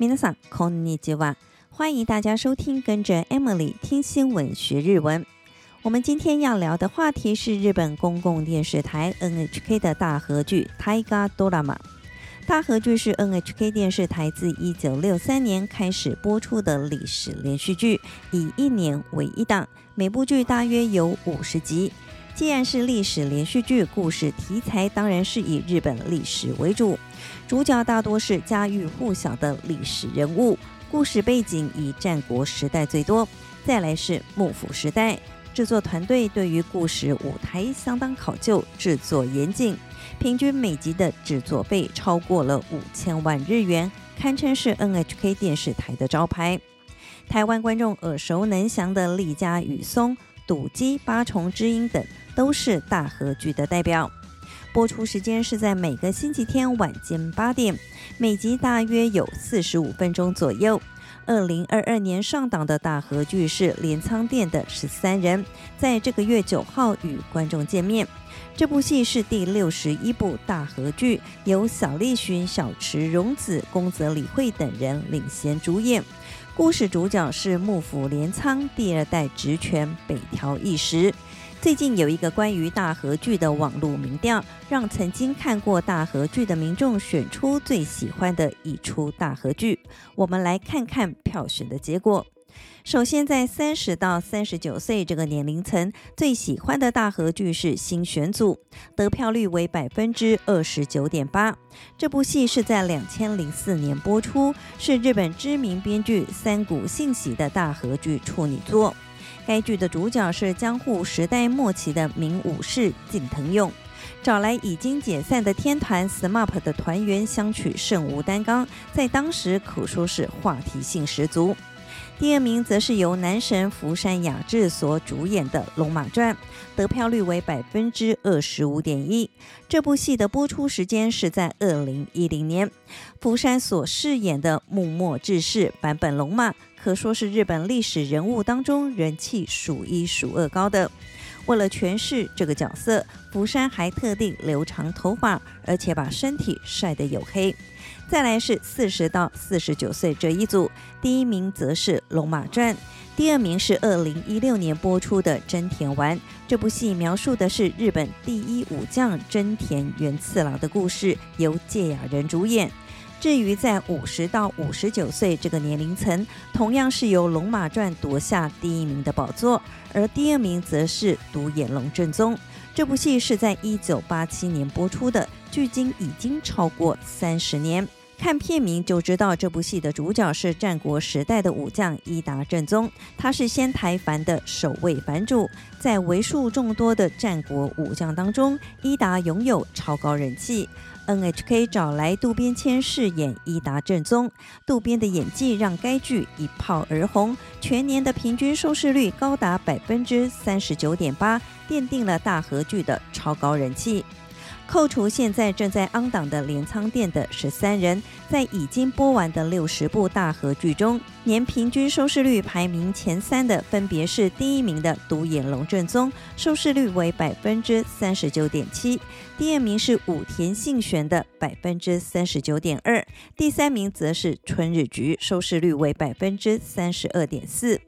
皆さんこんにちは，欢迎大家收听，跟着 Emily 听新闻学日文。我们今天要聊的话题是日本公共电视台 NHK 的大河剧《大河ドラマ》。大河剧是 NHK 电视台自一九六三年开始播出的历史连续剧，以一年为一档，每部剧大约有五十集。既然是历史连续剧，故事题材当然是以日本历史为主， 主角大多是家喻户晓的历史人物，故事背景以战国时代最多，再来是幕府时代。制作团队对于故事舞台相当考究，制作严谨，平均每集的制作费超过了五千万日元，堪称是 NHK 电视台的招牌。台湾观众耳熟能详的利家与松、赌姬、八重之音等，都是大河剧的代表。播出时间是在每个星期天晚间八点，每集大约有四十五分钟左右。二零二二年上档的大河剧是镰仓殿的十三人，在这个月九号与观众见面。这部戏是第六十一部大河剧，由小栗旬、小池荣子、宫泽理惠等人领衔主演。故事主角是幕府镰仓第二代职权北条义时。最近有一个关于大河剧的网络民调，让曾经看过大河剧的民众选出最喜欢的一出大河剧。我们来看看票选的结果。首先，在三十到三十九岁这个年龄层，最喜欢的大河剧是新选组，得票率为百分之二十九点八。这部戏是在两千零四年播出，是日本知名编剧三谷幸喜的大河剧处女作。该剧的主角是江户时代末期的名武士近藤勇，找来已经解散的天团 SMAP 的团员相取甚无担纲，在当时可说是话题性十足。第二名则是由男神福山雅治所主演的《龙马传》，得票率为百分之二十五点一。这部戏的播出时间是在二零一零年。福山所饰演的幕末志士坂本龙马，可说是日本历史人物当中人气数一数二高的。为了诠释这个角色，福山还特地留长头发，而且把身体晒得黝黑。再来是四十到四十九岁这一组，第一名则是《龙马传》，第二名是二零一六年播出的《真田丸》。这部戏描述的是日本第一武将真田元次郎的故事，由堺雅人主演。至于在五十到五十九岁这个年龄层，同样是由《龙马传》夺下第一名的宝座，而第二名则是独眼龙正宗。这部戏是在一九八七年播出的，距今已经超过三十年。看片名就知道，这部戏的主角是战国时代的武将伊达政宗，他是仙台藩的首位藩主。在为数众多的战国武将当中，伊达拥有超高人气。NHK 找来渡边谦饰演伊达政宗，渡边的演技让该剧一炮而红，全年的平均收视率高达百分之三十九点八，奠定了大河剧的超高人气。扣除现在正在 on 档的镰仓店的十三人，在已经播完的六十部大合剧中，年平均收视率排名前三的分别是第一名的独眼龙正宗，收视率为百分之三十九点七；第二名是武田信玄的百分之三十九点二；第三名则是春日局，收视率为百分之三十二点四。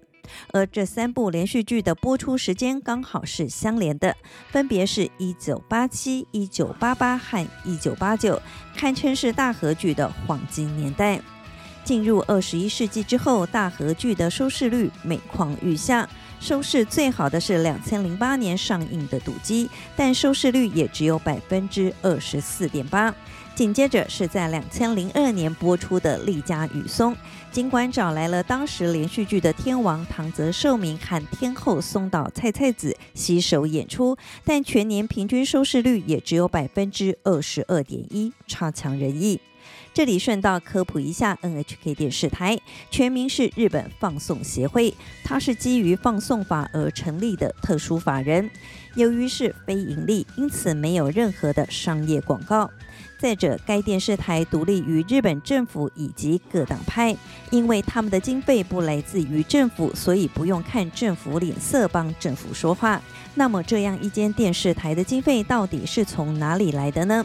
而这三部连续剧的播出时间刚好是相连的，分别是一九八七、一九八八和一九八九，堪称是大河剧的黄金年代。进入二十一世纪之后，大河剧的收视率每况愈下，收视最好的是两千零八年上映的《赌姬》，但收视率也只有百分之二十四点八。紧接着是在两千零二年播出的《利家与松》，尽管找来了当时连续剧的天王唐泽寿明和天后松岛菜菜子携手演出，但全年平均收视率也只有百分之二十二点一，差强人意。这里顺道科普一下，NHK 电视台全名是日本放送协会，它是基于放送法而成立的特殊法人。由于是非盈利，因此没有任何的商业广告。再者，该电视台独立于日本政府以及各党派，因为他们的经费不来自于政府，所以不用看政府脸色帮政府说话。那么，这样一间电视台的经费到底是从哪里来的呢？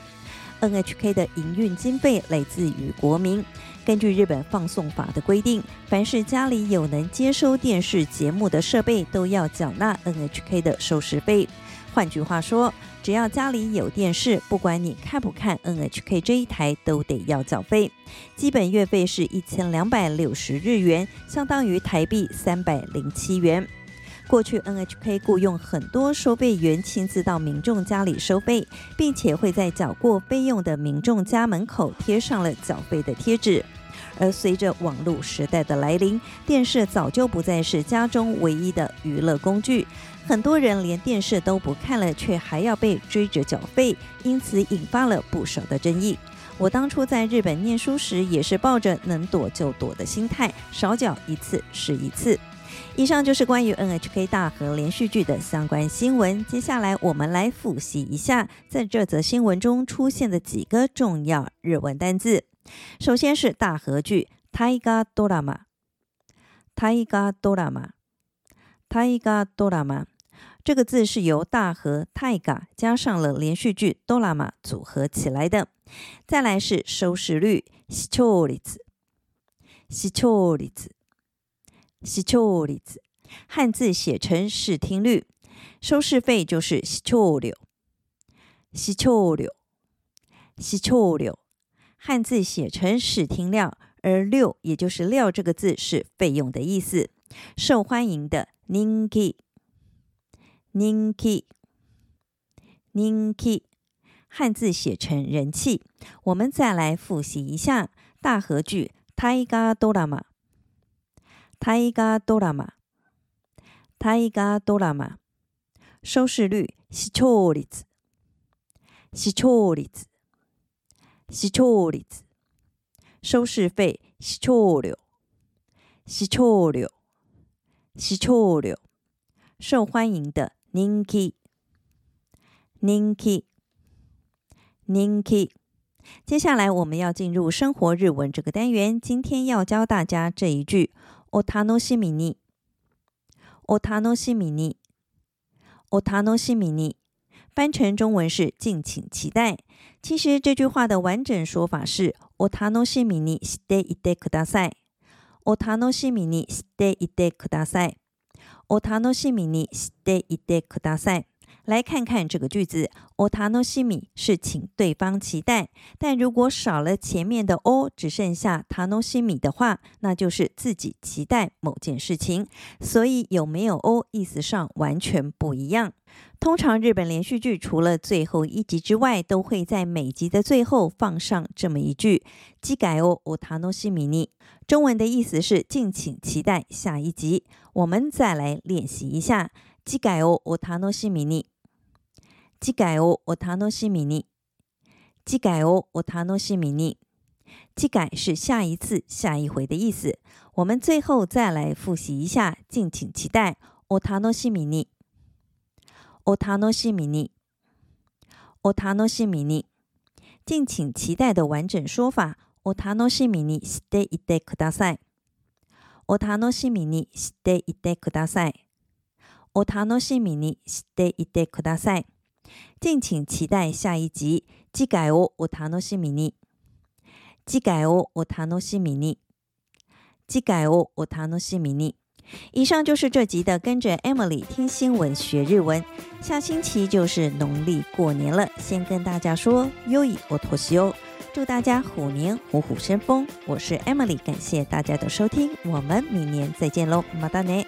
NHK 的营运经费来自于国民。根据日本放送法的规定，凡是家里有能接收电视节目的设备，都要缴纳 NHK 的收视费。换句话说，只要家里有电视，不管你看不看 NHK 这一台，都得要缴费。基本月费是一千两百六十日元，相当于台币三百零七元。过去 NHK 雇佣很多收费员亲自到民众家里收费，并且会在缴过费用的民众家门口贴上了缴费的贴纸。而随着网络时代的来临，电视早就不再是家中唯一的娱乐工具。很多人连电视都不看了，却还要被追着缴费，因此引发了不少的争议。我当初在日本念书时，也是抱着能躲就躲的心态，少缴一次是一次。以上就是关于 NHK 大河连续剧的相关新闻。接下来我们来复习一下在这则新闻中出现的几个重要日文单字。首先是大河剧《大河ドラマ》，大河ドラマ，大河ドラマ，这个字是由大河大河加上了连续剧ドラマ组合起来的。再来是收视率，视聴率，视聴率， 视聴率，汉字写成视听率，收视费就是视聴料，视聴料，视聴料。汉字写成视听料，而“料”也就是“料”这个字是费用的意思。受欢迎的人気，人気，人気，汉字写成人气。我们再来复习一下大河剧《大河ドラマ》， 大河ドラマ，大河ドラマ，收视率视聴率，视聴率。视聴率，收视费，视聴料，视聴料，视聴料，受欢迎的人気，人気，人気。接下来我们要进入生活日文这个单元，今天要教大家这一句： お楽しみに，お楽しみに，お楽しみに。翻成中文是“敬请期待”。其实这句话的完整说法是“お楽しみにしていてください”。お楽しみにしていてください。お楽しみにしていてください。 来看看这个句子，お楽しみ是请对方期待，但如果少了前面的お，只剩下楽しみ的话，那就是自己期待某件事情。所以有没有お，意思上完全不一样。通常日本连续剧除了最后一集之外，都会在每集的最后放上这么一句“次回をお楽しみに”，中文的意思是敬请期待下一集。我们再来练习一下“次回をお楽しみに”。 次回をお楽しみに。次回をお楽しみに。次回是下一次、下一回的意思。我们最后再来复习一下，敬请期待。お楽しみに。お楽しみに。お楽しみに。敬请期待的完整说法。お楽しみにしていてください。お楽しみにしていてください。お楽しみにしていてください。 敬请期待下一集。次回をお楽しみに。次回をお楽しみに。次回をお楽しみに。以上就是这集的，跟着 Emily 听新闻学日文。下星期就是农历过年了，先跟大家说良いお年を，祝大家虎年虎虎生风。我是 Emily，感谢大家的收听，我们明年再见喽，またね。